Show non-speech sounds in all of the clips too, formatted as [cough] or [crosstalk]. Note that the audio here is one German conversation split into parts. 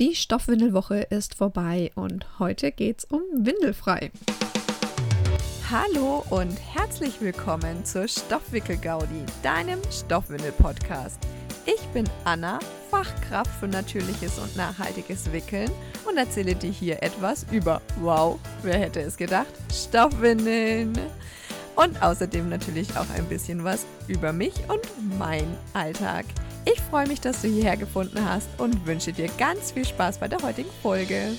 Die Stoffwindelwoche ist vorbei und heute geht's um Windelfrei. Hallo und herzlich willkommen zur Stoffwickel-Gaudi, deinem Stoffwindel-Podcast. Ich bin Anna, Fachkraft für natürliches und nachhaltiges Wickeln und erzähle dir hier etwas über, wow, wer hätte es gedacht, Stoffwindeln. Und außerdem natürlich auch ein bisschen was über mich und mein Alltag. Ich freue mich, dass du hierher gefunden hast und wünsche dir ganz viel Spaß bei der heutigen Folge.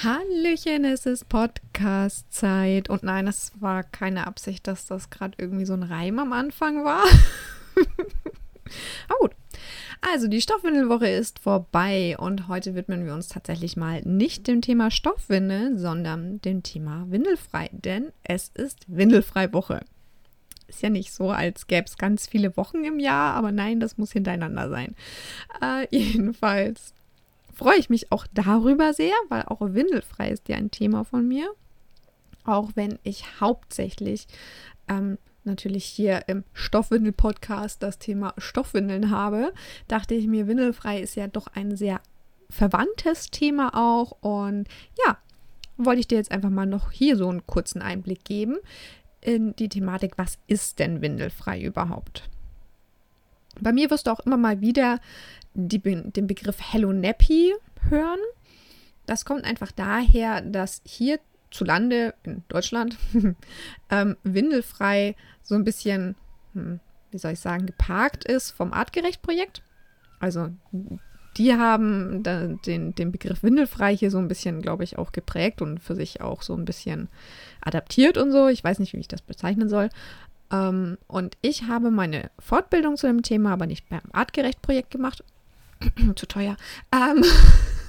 Hallöchen, es ist Podcast-Zeit. Und nein, es war keine Absicht, dass das gerade irgendwie so ein Reim am Anfang war. [laughs] Aber gut. Also, die Stoffwindelwoche ist vorbei und heute widmen wir uns tatsächlich mal nicht dem Thema Stoffwindel, sondern dem Thema Windelfrei, denn es ist Windelfrei-Woche. Ist ja nicht so, als gäbe es ganz viele Wochen im Jahr, aber nein, das muss hintereinander sein. Äh, [laughs] jedenfalls freue ich mich auch darüber sehr, weil auch Windelfrei ist ja ein Thema von mir. Auch wenn ich hauptsächlich ähm, natürlich hier im Stoffwindel-Podcast das Thema Stoffwindeln habe, dachte ich mir, Windelfrei ist ja doch ein sehr verwandtes Thema auch. Und ja, wollte ich dir jetzt einfach mal noch hier so einen kurzen Einblick geben in die Thematik, was ist denn windelfrei überhaupt? Bei mir wirst du auch immer mal wieder die, den Begriff Hello Nappy hören. Das kommt einfach daher, dass hierzulande in Deutschland [laughs] ähm, windelfrei so ein bisschen, hm, wie soll ich sagen, geparkt ist vom Artgerecht-Projekt. Also die haben den, den Begriff windelfrei hier so ein bisschen, glaube ich, auch geprägt und für sich auch so ein bisschen adaptiert und so. Ich weiß nicht, wie ich das bezeichnen soll. Ähm, und ich habe meine Fortbildung zu dem Thema aber nicht beim Artgerecht-Projekt gemacht. [clears throat] zu teuer. Ähm,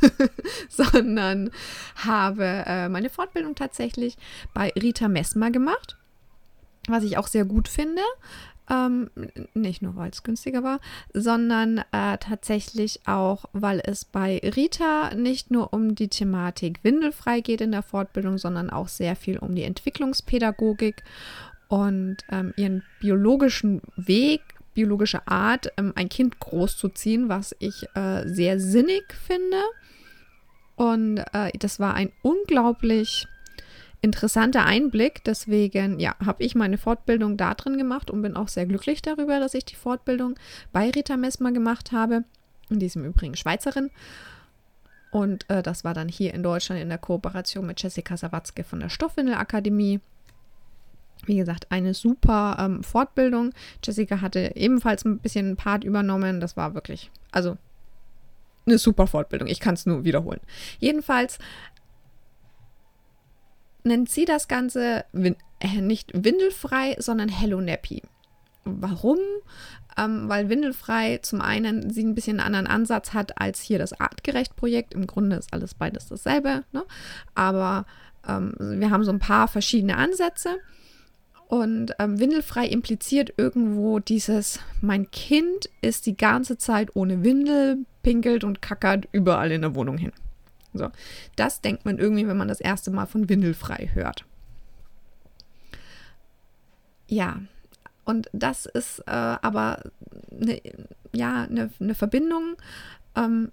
[laughs] sondern habe äh, meine Fortbildung tatsächlich bei Rita Messmer gemacht, was ich auch sehr gut finde. Ähm, nicht nur, weil es günstiger war, sondern äh, tatsächlich auch, weil es bei Rita nicht nur um die Thematik Windelfrei geht in der Fortbildung, sondern auch sehr viel um die Entwicklungspädagogik und ähm, ihren biologischen Weg, biologische Art, ähm, ein Kind großzuziehen, was ich äh, sehr sinnig finde. Und äh, das war ein unglaublich interessanter Einblick. Deswegen, ja, habe ich meine Fortbildung da drin gemacht und bin auch sehr glücklich darüber, dass ich die Fortbildung bei Rita Messmer gemacht habe. In diesem Übrigen Schweizerin. Und äh, das war dann hier in Deutschland in der Kooperation mit Jessica Sawatzke von der Stoffwindelakademie. Wie gesagt, eine super ähm, Fortbildung. Jessica hatte ebenfalls ein bisschen Part übernommen. Das war wirklich, also eine super Fortbildung. Ich kann es nur wiederholen. Jedenfalls nennt sie das Ganze äh, nicht windelfrei, sondern Hello Nappy. Warum? Ähm, weil Windelfrei zum einen sie ein bisschen einen anderen Ansatz hat als hier das Artgerecht-Projekt. Im Grunde ist alles beides dasselbe, ne? aber ähm, wir haben so ein paar verschiedene Ansätze. Und ähm, Windelfrei impliziert irgendwo dieses, mein Kind ist die ganze Zeit ohne Windel, pinkelt und kackert überall in der Wohnung hin. So, das denkt man irgendwie, wenn man das erste Mal von Windelfrei hört. Ja, und das ist äh, aber eine, ja, eine, eine Verbindung, ähm,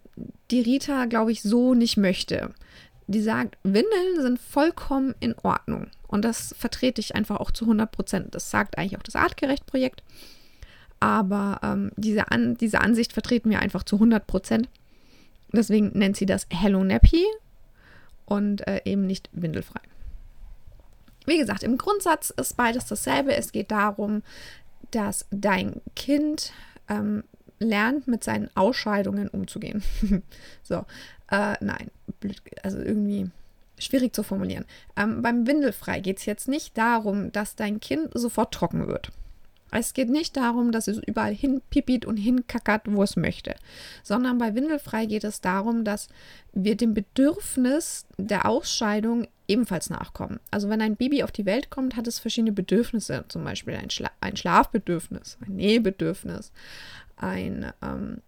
die Rita, glaube ich, so nicht möchte. Die sagt, Windeln sind vollkommen in Ordnung. Und das vertrete ich einfach auch zu 100 Prozent. Das sagt eigentlich auch das Artgerecht-Projekt. Aber ähm, diese, An diese Ansicht vertreten wir einfach zu 100 Prozent. Deswegen nennt sie das Hello Nappy und äh, eben nicht windelfrei. Wie gesagt, im Grundsatz ist beides dasselbe. Es geht darum, dass dein Kind ähm, lernt, mit seinen Ausscheidungen umzugehen. [laughs] so, äh, nein, also irgendwie schwierig zu formulieren. Ähm, beim Windelfrei geht es jetzt nicht darum, dass dein Kind sofort trocken wird. Es geht nicht darum, dass es überall hinpipit und hinkackert, wo es möchte, sondern bei Windelfrei geht es darum, dass wir dem Bedürfnis der Ausscheidung ebenfalls nachkommen. Also wenn ein Baby auf die Welt kommt, hat es verschiedene Bedürfnisse, zum Beispiel ein, Schla ein Schlafbedürfnis, ein Nähebedürfnis, ein ähm,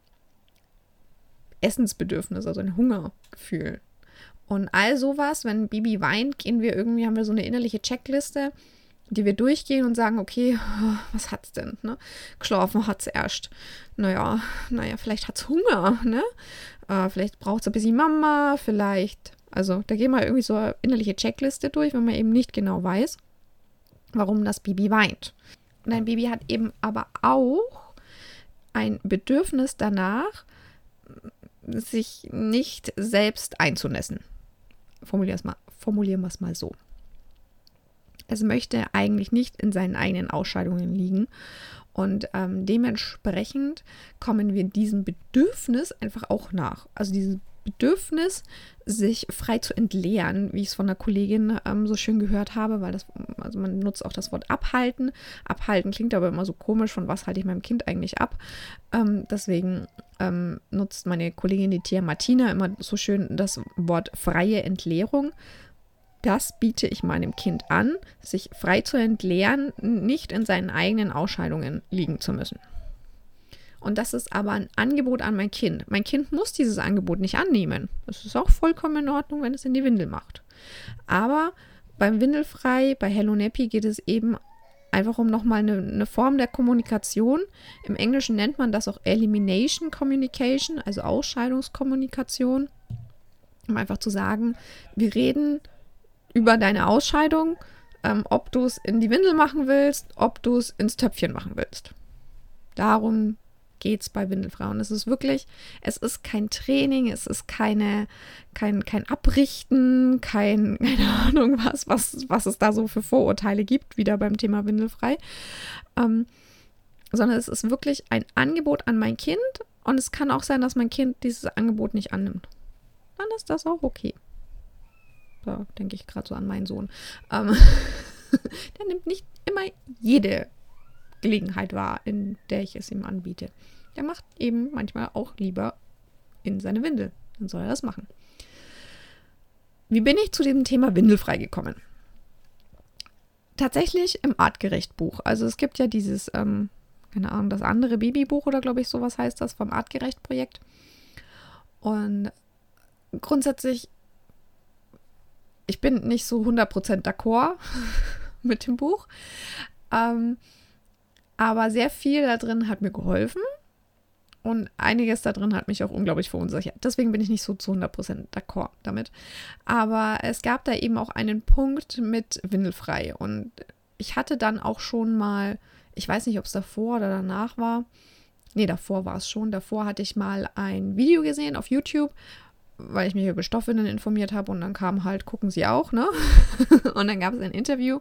Essensbedürfnis, also ein Hungergefühl. Und all sowas, wenn ein Baby weint, gehen wir irgendwie, haben wir so eine innerliche Checkliste, die wir durchgehen und sagen, okay, [laughs] was hat's denn? Ne? Geschlafen hat's erst. Naja, naja, vielleicht hat's Hunger, ne? Äh, vielleicht braucht es ein bisschen Mama, vielleicht. Also da gehen wir irgendwie so eine innerliche Checkliste durch, wenn man eben nicht genau weiß, warum das Baby weint. Und ein Baby hat eben aber auch ein Bedürfnis danach, sich nicht selbst einzunässen. Formulieren wir es mal so. Es möchte eigentlich nicht in seinen eigenen Ausscheidungen liegen. Und ähm, dementsprechend kommen wir diesem Bedürfnis einfach auch nach. Also dieses Bedürfnis, sich frei zu entleeren, wie ich es von einer Kollegin ähm, so schön gehört habe, weil das, also man nutzt auch das Wort abhalten. Abhalten klingt aber immer so komisch, von was halte ich meinem Kind eigentlich ab. Ähm, deswegen ähm, nutzt meine Kollegin, die Tia Martina, immer so schön das Wort freie Entleerung. Das biete ich meinem Kind an, sich frei zu entleeren, nicht in seinen eigenen Ausscheidungen liegen zu müssen. Und das ist aber ein Angebot an mein Kind. Mein Kind muss dieses Angebot nicht annehmen. Es ist auch vollkommen in Ordnung, wenn es in die Windel macht. Aber beim Windelfrei, bei Hello Nappy geht es eben einfach um nochmal eine, eine Form der Kommunikation. Im Englischen nennt man das auch Elimination Communication, also Ausscheidungskommunikation. Um einfach zu sagen, wir reden über deine Ausscheidung, ähm, ob du es in die Windel machen willst, ob du es ins Töpfchen machen willst. Darum geht es bei Windelfrauen. Es ist wirklich, es ist kein Training, es ist keine, kein, kein Abrichten, kein, [laughs] keine Ahnung was, was, was es da so für Vorurteile gibt, wieder beim Thema Windelfrei. Ähm, sondern es ist wirklich ein Angebot an mein Kind und es kann auch sein, dass mein Kind dieses Angebot nicht annimmt. Dann ist das auch okay. Da denke ich gerade so an meinen Sohn. Ähm, [laughs] der nimmt nicht immer jede Gelegenheit wahr, in der ich es ihm anbiete. Der macht eben manchmal auch lieber in seine Windel. Dann soll er das machen. Wie bin ich zu dem Thema Windelfrei gekommen? Tatsächlich im Artgerecht-Buch. Also es gibt ja dieses, ähm, keine Ahnung, das andere Babybuch oder glaube ich sowas heißt das vom Artgerecht-Projekt. Und grundsätzlich ich bin nicht so 100% d'accord [laughs] mit dem Buch. Ähm, aber sehr viel da drin hat mir geholfen. Und einiges da drin hat mich auch unglaublich verunsichert. Deswegen bin ich nicht so zu 100% d'accord damit. Aber es gab da eben auch einen Punkt mit Windelfrei. Und ich hatte dann auch schon mal, ich weiß nicht, ob es davor oder danach war. Nee, davor war es schon. Davor hatte ich mal ein Video gesehen auf YouTube weil ich mich über Stoffwindeln informiert habe und dann kam halt, gucken Sie auch, ne? [laughs] und dann gab es ein Interview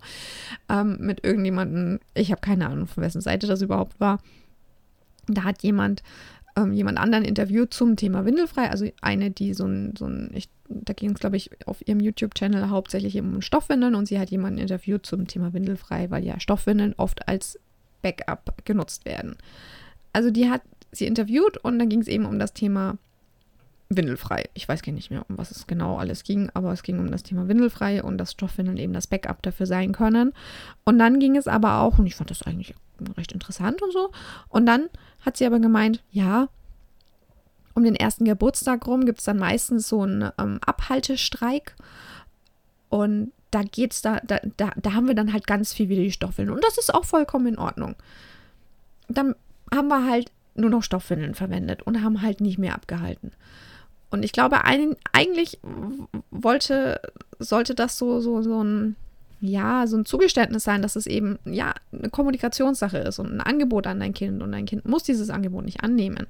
ähm, mit irgendjemandem, ich habe keine Ahnung, von wessen Seite das überhaupt war. Da hat jemand ähm, jemand anderen interviewt zum Thema Windelfrei, also eine, die so ein, so ein ich, da ging es, glaube ich, auf ihrem YouTube-Channel hauptsächlich eben um Stoffwindeln und sie hat jemanden interviewt zum Thema Windelfrei, weil ja Stoffwindeln oft als Backup genutzt werden. Also die hat sie interviewt und dann ging es eben um das Thema windelfrei. Ich weiß gar nicht mehr, um was es genau alles ging, aber es ging um das Thema windelfrei und dass Stoffwindeln eben das Backup dafür sein können. Und dann ging es aber auch, und ich fand das eigentlich recht interessant und so, und dann hat sie aber gemeint, ja, um den ersten Geburtstag rum gibt es dann meistens so einen ähm, Abhaltestreik und da geht's da, da, da, da haben wir dann halt ganz viel wieder die Stoffwindeln und das ist auch vollkommen in Ordnung. Dann haben wir halt nur noch Stoffwindeln verwendet und haben halt nicht mehr abgehalten. Und ich glaube, ein, eigentlich wollte, sollte das so, so, so ein, ja, so ein Zugeständnis sein, dass es eben, ja, eine Kommunikationssache ist und ein Angebot an dein Kind und dein Kind muss dieses Angebot nicht annehmen.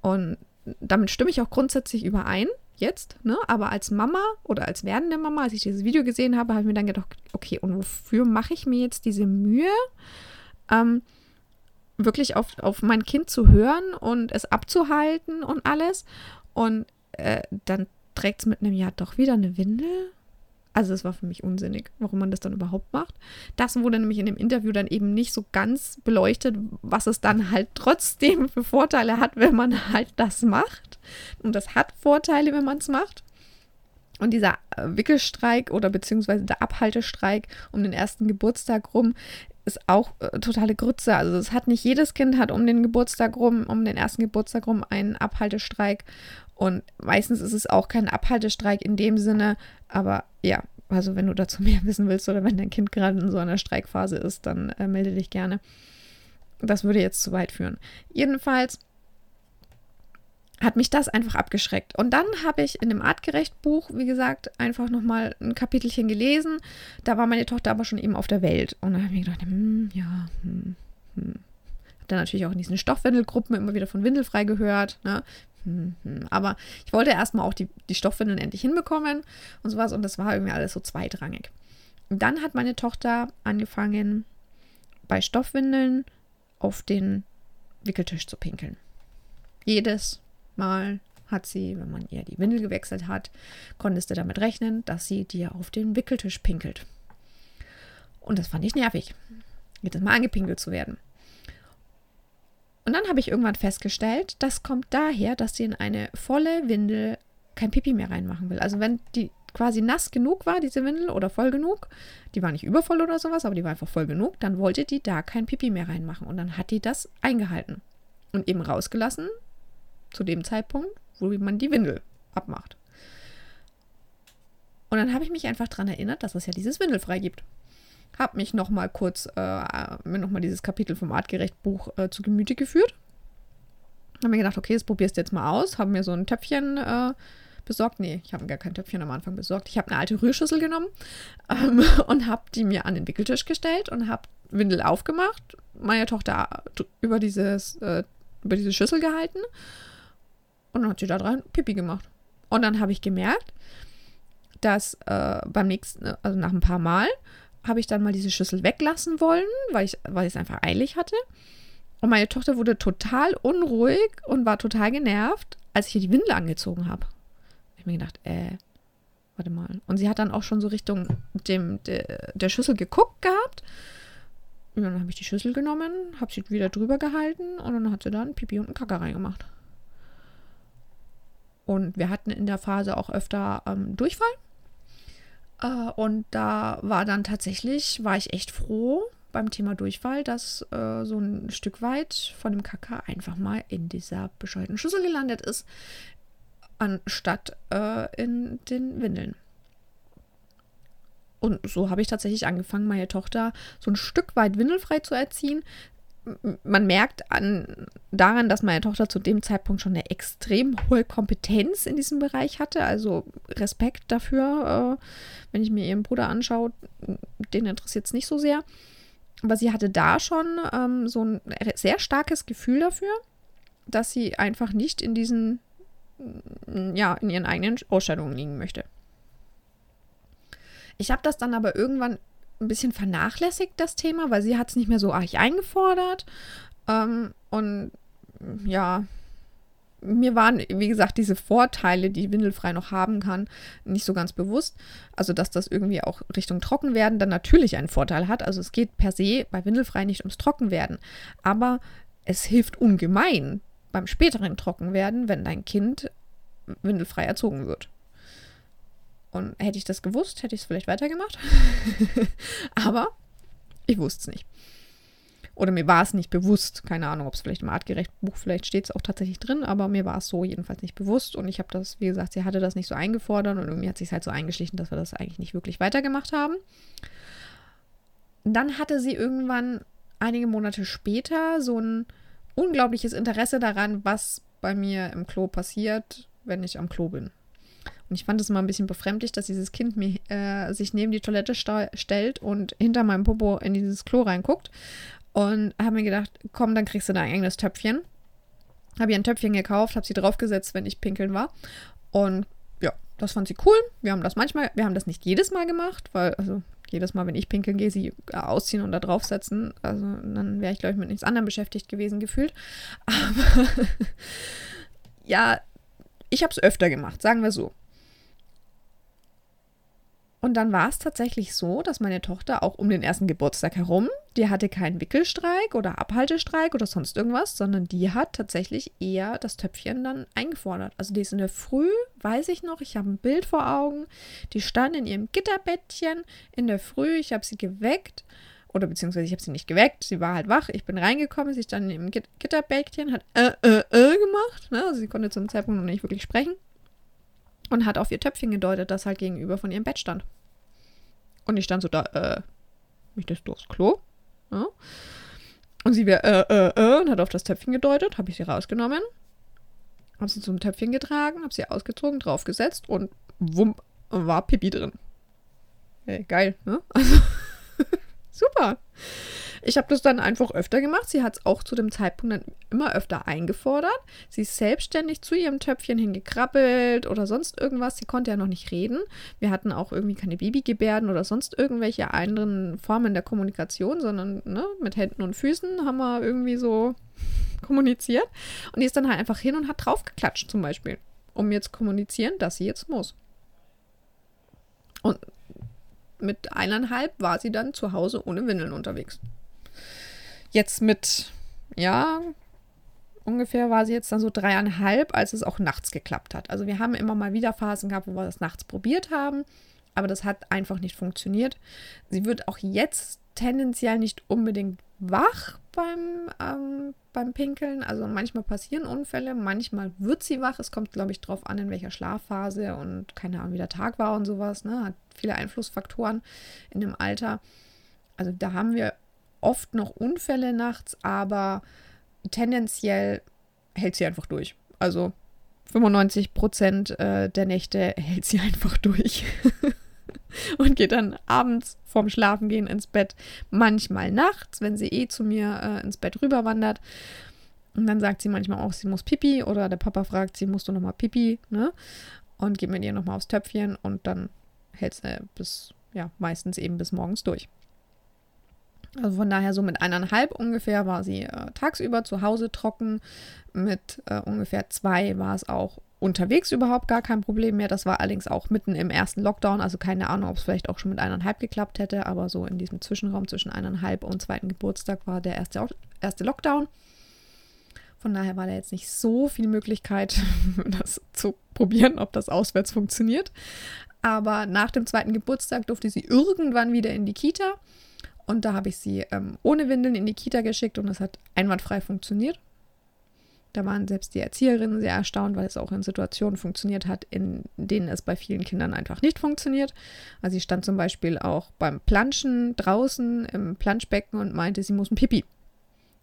Und damit stimme ich auch grundsätzlich überein, jetzt, ne? Aber als Mama oder als werdende Mama, als ich dieses Video gesehen habe, habe ich mir dann gedacht, okay, und wofür mache ich mir jetzt diese Mühe, ähm, wirklich auf, auf mein Kind zu hören und es abzuhalten und alles? Und äh, dann trägt es mit einem Jahr doch wieder eine Windel. Also es war für mich unsinnig, warum man das dann überhaupt macht. Das wurde nämlich in dem Interview dann eben nicht so ganz beleuchtet, was es dann halt trotzdem für Vorteile hat, wenn man halt das macht. Und das hat Vorteile, wenn man es macht. Und dieser äh, Wickelstreik oder beziehungsweise der Abhaltestreik um den ersten Geburtstag rum ist auch äh, totale Grütze. Also es hat nicht jedes Kind hat um den Geburtstag rum, um den ersten Geburtstag rum einen Abhaltestreik. Und meistens ist es auch kein Abhaltestreik in dem Sinne, aber ja, also wenn du dazu mehr [laughs] wissen willst oder wenn dein Kind gerade in so einer Streikphase ist, dann äh, melde dich gerne. Das würde jetzt zu weit führen. Jedenfalls hat mich das einfach abgeschreckt. Und dann habe ich in dem Artgerecht-Buch, wie gesagt, einfach nochmal ein Kapitelchen gelesen. Da war meine Tochter aber schon eben auf der Welt. Und dann habe ich mir gedacht, hm, ja, hm, hm. Hab dann natürlich auch in diesen Stoffwindelgruppen immer wieder von Windelfrei gehört. Ne? Hm, hm. Aber ich wollte erstmal auch die, die Stoffwindeln endlich hinbekommen und sowas. Und das war irgendwie alles so zweitrangig. Und dann hat meine Tochter angefangen, bei Stoffwindeln auf den Wickeltisch zu pinkeln. Jedes Mal hat sie, wenn man ihr die Windel gewechselt hat, konntest du damit rechnen, dass sie dir auf den Wickeltisch pinkelt. Und das fand ich nervig, jedes Mal angepinkelt zu werden. Und dann habe ich irgendwann festgestellt, das kommt daher, dass sie in eine volle Windel kein Pipi mehr reinmachen will. Also wenn die quasi nass genug war, diese Windel, oder voll genug, die war nicht übervoll oder sowas, aber die war einfach voll genug, dann wollte die da kein Pipi mehr reinmachen. Und dann hat die das eingehalten und eben rausgelassen, zu dem Zeitpunkt, wo man die Windel abmacht. Und dann habe ich mich einfach daran erinnert, dass es ja dieses Windelfrei gibt. Habe mich nochmal kurz, äh, mir nochmal dieses Kapitel vom Artgerecht-Buch äh, zu Gemüte geführt. Habe mir gedacht, okay, das probierst du jetzt mal aus. Habe mir so ein Töpfchen äh, besorgt. Nee, ich habe gar kein Töpfchen am Anfang besorgt. Ich habe eine alte Rührschüssel genommen ähm, [laughs] und habe die mir an den Wickeltisch gestellt und habe Windel aufgemacht, meine Tochter über, dieses, äh, über diese Schüssel gehalten und dann hat sie da dran Pipi gemacht. Und dann habe ich gemerkt, dass äh, beim nächsten, also nach ein paar Mal, habe ich dann mal diese Schüssel weglassen wollen, weil ich, weil ich es einfach eilig hatte. Und meine Tochter wurde total unruhig und war total genervt, als ich ihr die Windel angezogen habe. Ich habe mir gedacht, äh, warte mal. Und sie hat dann auch schon so Richtung dem, de, der Schüssel geguckt gehabt. Und dann habe ich die Schüssel genommen, habe sie wieder drüber gehalten und dann hat sie da ein Pipi und einen Kacker reingemacht. Und wir hatten in der Phase auch öfter ähm, Durchfall. Äh, und da war dann tatsächlich, war ich echt froh beim Thema Durchfall, dass äh, so ein Stück weit von dem Kaka einfach mal in dieser bescheuerten Schüssel gelandet ist, anstatt äh, in den Windeln. Und so habe ich tatsächlich angefangen, meine Tochter so ein Stück weit windelfrei zu erziehen man merkt an, daran, dass meine Tochter zu dem Zeitpunkt schon eine extrem hohe Kompetenz in diesem Bereich hatte. Also Respekt dafür, äh, wenn ich mir ihren Bruder anschaue, den interessiert es nicht so sehr. Aber sie hatte da schon ähm, so ein sehr starkes Gefühl dafür, dass sie einfach nicht in diesen, ja, in ihren eigenen Ausstellungen liegen möchte. Ich habe das dann aber irgendwann ein bisschen vernachlässigt, das Thema, weil sie hat es nicht mehr so arg eingefordert. Ähm, und ja, mir waren, wie gesagt, diese Vorteile, die Windelfrei noch haben kann, nicht so ganz bewusst. Also, dass das irgendwie auch Richtung Trockenwerden dann natürlich einen Vorteil hat. Also, es geht per se bei Windelfrei nicht ums Trockenwerden. Aber es hilft ungemein beim späteren Trockenwerden, wenn dein Kind windelfrei erzogen wird. Und hätte ich das gewusst, hätte ich es vielleicht weitergemacht. [laughs] Aber ich wusste es nicht. Oder mir war es nicht bewusst. Keine Ahnung, ob es vielleicht im Artgerecht-Buch, vielleicht steht es auch tatsächlich drin, aber mir war es so jedenfalls nicht bewusst. Und ich habe das, wie gesagt, sie hatte das nicht so eingefordert und irgendwie hat sich halt so eingeschlichen, dass wir das eigentlich nicht wirklich weitergemacht haben. Dann hatte sie irgendwann einige Monate später so ein unglaubliches Interesse daran, was bei mir im Klo passiert, wenn ich am Klo bin. Und ich fand es immer ein bisschen befremdlich, dass dieses Kind mir, äh, sich neben die Toilette stellt und hinter meinem Popo in dieses Klo reinguckt. Und habe mir gedacht, komm, dann kriegst du da ein eigenes Töpfchen. Habe ihr ein Töpfchen gekauft, habe sie draufgesetzt, wenn ich pinkeln war. Und ja, das fand sie cool. Wir haben das manchmal, wir haben das nicht jedes Mal gemacht, weil, also jedes Mal, wenn ich pinkeln gehe, sie ausziehen und da draufsetzen. Also dann wäre ich, glaube ich, mit nichts anderem beschäftigt gewesen gefühlt. [laughs] Aber ja, ich habe es öfter gemacht, sagen wir so. Und dann war es tatsächlich so, dass meine Tochter auch um den ersten Geburtstag herum, die hatte keinen Wickelstreik oder Abhaltestreik oder sonst irgendwas, sondern die hat tatsächlich eher das Töpfchen dann eingefordert. Also die ist in der Früh, weiß ich noch, ich habe ein Bild vor Augen, die stand in ihrem Gitterbettchen in der Früh, ich habe sie geweckt oder beziehungsweise ich habe sie nicht geweckt, sie war halt wach, ich bin reingekommen, sie stand in ihrem Gitterbettchen, hat äh, äh, äh gemacht, ne? also sie konnte zum Zeitpunkt noch nicht wirklich sprechen und hat auf ihr Töpfchen gedeutet, das halt gegenüber von ihrem Bett stand. Und ich stand so da, äh, möchtest du aufs Klo? Ja. Und sie wäre, äh, äh, äh, und hat auf das Töpfchen gedeutet, habe ich sie rausgenommen. Habe sie zum Töpfchen getragen, habe sie ausgezogen, draufgesetzt und wumm, war Pipi drin. Hey, geil, ne? [laughs] Also, super. Ich habe das dann einfach öfter gemacht. Sie hat es auch zu dem Zeitpunkt dann immer öfter eingefordert. Sie ist selbstständig zu ihrem Töpfchen hingekrabbelt oder sonst irgendwas. Sie konnte ja noch nicht reden. Wir hatten auch irgendwie keine Babygebärden oder sonst irgendwelche anderen Formen der Kommunikation, sondern ne, mit Händen und Füßen haben wir irgendwie so [laughs] kommuniziert. Und die ist dann halt einfach hin und hat draufgeklatscht zum Beispiel, um jetzt kommunizieren, dass sie jetzt muss. Und mit eineinhalb war sie dann zu Hause ohne Windeln unterwegs. Jetzt mit, ja, ungefähr war sie jetzt dann so dreieinhalb, als es auch nachts geklappt hat. Also wir haben immer mal wieder Phasen gehabt, wo wir das nachts probiert haben, aber das hat einfach nicht funktioniert. Sie wird auch jetzt tendenziell nicht unbedingt wach beim, ähm, beim Pinkeln. Also manchmal passieren Unfälle, manchmal wird sie wach. Es kommt, glaube ich, drauf an, in welcher Schlafphase und keine Ahnung, wie der Tag war und sowas. Ne? Hat viele Einflussfaktoren in dem Alter. Also da haben wir oft noch Unfälle nachts, aber tendenziell hält sie einfach durch. Also 95 Prozent äh, der Nächte [laughs] hält sie einfach durch. [laughs] und geht dann abends vorm Schlafengehen ins Bett, manchmal nachts, wenn sie eh zu mir äh, ins Bett rüberwandert. Und dann sagt sie manchmal auch, sie muss Pipi oder der Papa fragt sie, musst du nochmal Pipi, ne? Und geht mit ihr nochmal aufs Töpfchen und dann hält sie bis, ja, meistens eben bis morgens durch. Also von daher so mit eineinhalb ungefähr war sie äh, tagsüber zu Hause trocken. Mit äh, ungefähr zwei war es auch unterwegs überhaupt gar kein Problem mehr. Das war allerdings auch mitten im ersten Lockdown. Also keine Ahnung, ob es vielleicht auch schon mit eineinhalb geklappt hätte. Aber so in diesem Zwischenraum zwischen eineinhalb und zweiten Geburtstag war der erste, erste Lockdown. Von daher war da jetzt nicht so viel Möglichkeit, [laughs] das zu probieren, ob das auswärts funktioniert. Aber nach dem zweiten Geburtstag durfte sie irgendwann wieder in die Kita. Und da habe ich sie ähm, ohne Windeln in die Kita geschickt und das hat einwandfrei funktioniert. Da waren selbst die Erzieherinnen sehr erstaunt, weil es auch in Situationen funktioniert hat, in denen es bei vielen Kindern einfach nicht funktioniert. Also sie stand zum Beispiel auch beim Planschen draußen im Planschbecken und meinte, sie muss ein Pipi.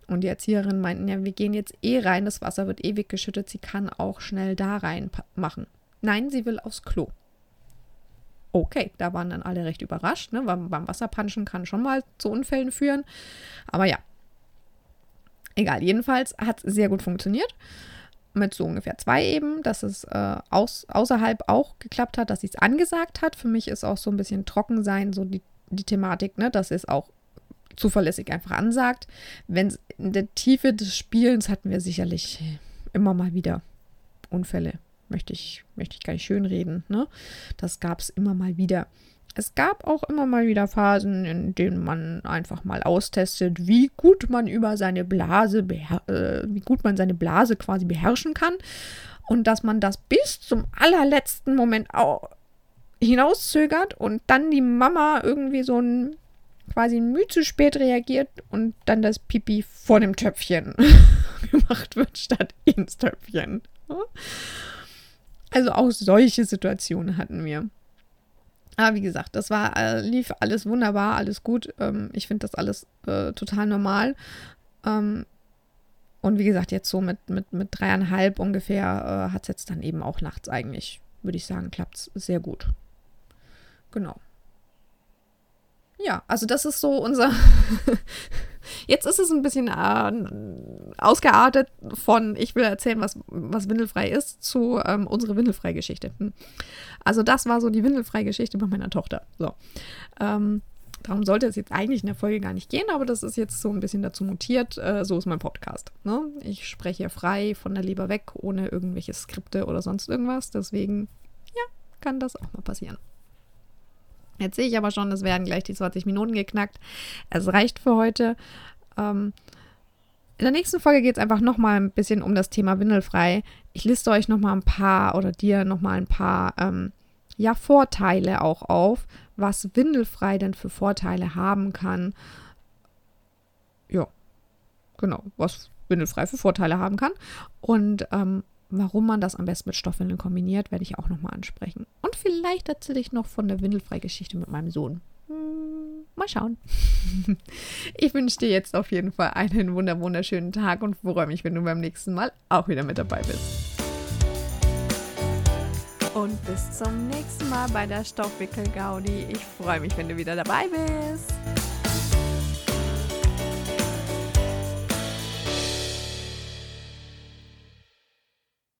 Und die Erzieherinnen meinten, ja, wir gehen jetzt eh rein, das Wasser wird ewig geschüttet, sie kann auch schnell da rein machen. Nein, sie will aufs Klo. Okay, da waren dann alle recht überrascht, ne? weil beim Wasserpanschen kann schon mal zu Unfällen führen. Aber ja, egal. Jedenfalls hat es sehr gut funktioniert. Mit so ungefähr zwei eben, dass es äh, aus, außerhalb auch geklappt hat, dass sie es angesagt hat. Für mich ist auch so ein bisschen trocken sein, so die, die Thematik, ne? dass es auch zuverlässig einfach ansagt. Wenn in der Tiefe des Spielens hatten wir sicherlich immer mal wieder Unfälle möchte ich, möchte ich gar nicht schönreden. Ne? Das gab es immer mal wieder. Es gab auch immer mal wieder Phasen, in denen man einfach mal austestet, wie gut man über seine Blase, äh, wie gut man seine Blase quasi beherrschen kann. Und dass man das bis zum allerletzten Moment hinauszögert und dann die Mama irgendwie so ein quasi ein Mühe zu spät reagiert und dann das Pipi vor dem Töpfchen [laughs] gemacht wird statt ins Töpfchen. Also auch solche Situationen hatten wir. Aber wie gesagt, das war, äh, lief alles wunderbar, alles gut. Ähm, ich finde das alles äh, total normal. Ähm, und wie gesagt, jetzt so mit, mit, mit dreieinhalb ungefähr äh, hat es jetzt dann eben auch nachts eigentlich, würde ich sagen, klappt es sehr gut. Genau. Ja, also das ist so unser. [laughs] Jetzt ist es ein bisschen äh, ausgeartet von, ich will erzählen, was, was windelfrei ist, zu ähm, unsere Windelfrei-Geschichte. Hm. Also das war so die Windelfrei-Geschichte bei meiner Tochter. So. Ähm, darum sollte es jetzt eigentlich in der Folge gar nicht gehen, aber das ist jetzt so ein bisschen dazu mutiert. Äh, so ist mein Podcast. Ne? Ich spreche frei von der Leber weg, ohne irgendwelche Skripte oder sonst irgendwas. Deswegen, ja, kann das auch mal passieren. Jetzt sehe ich aber schon, es werden gleich die 20 Minuten geknackt. Es reicht für heute. Ähm, in der nächsten Folge geht es einfach nochmal ein bisschen um das Thema Windelfrei. Ich liste euch nochmal ein paar oder dir nochmal ein paar ähm, ja, Vorteile auch auf, was Windelfrei denn für Vorteile haben kann. Ja, genau, was Windelfrei für Vorteile haben kann. Und ähm, Warum man das am besten mit Stoffwindeln kombiniert, werde ich auch nochmal ansprechen. Und vielleicht erzähle ich noch von der Windelfrei-Geschichte mit meinem Sohn. Hm, mal schauen. [laughs] Ich wünsche dir jetzt auf jeden Fall einen wunderschönen Tag und freue mich, wenn du beim nächsten Mal auch wieder mit dabei bist. und bis zum nächsten Mal bei der Stoffwickel-Gaudi. Ich freue mich, wenn du wieder dabei bist.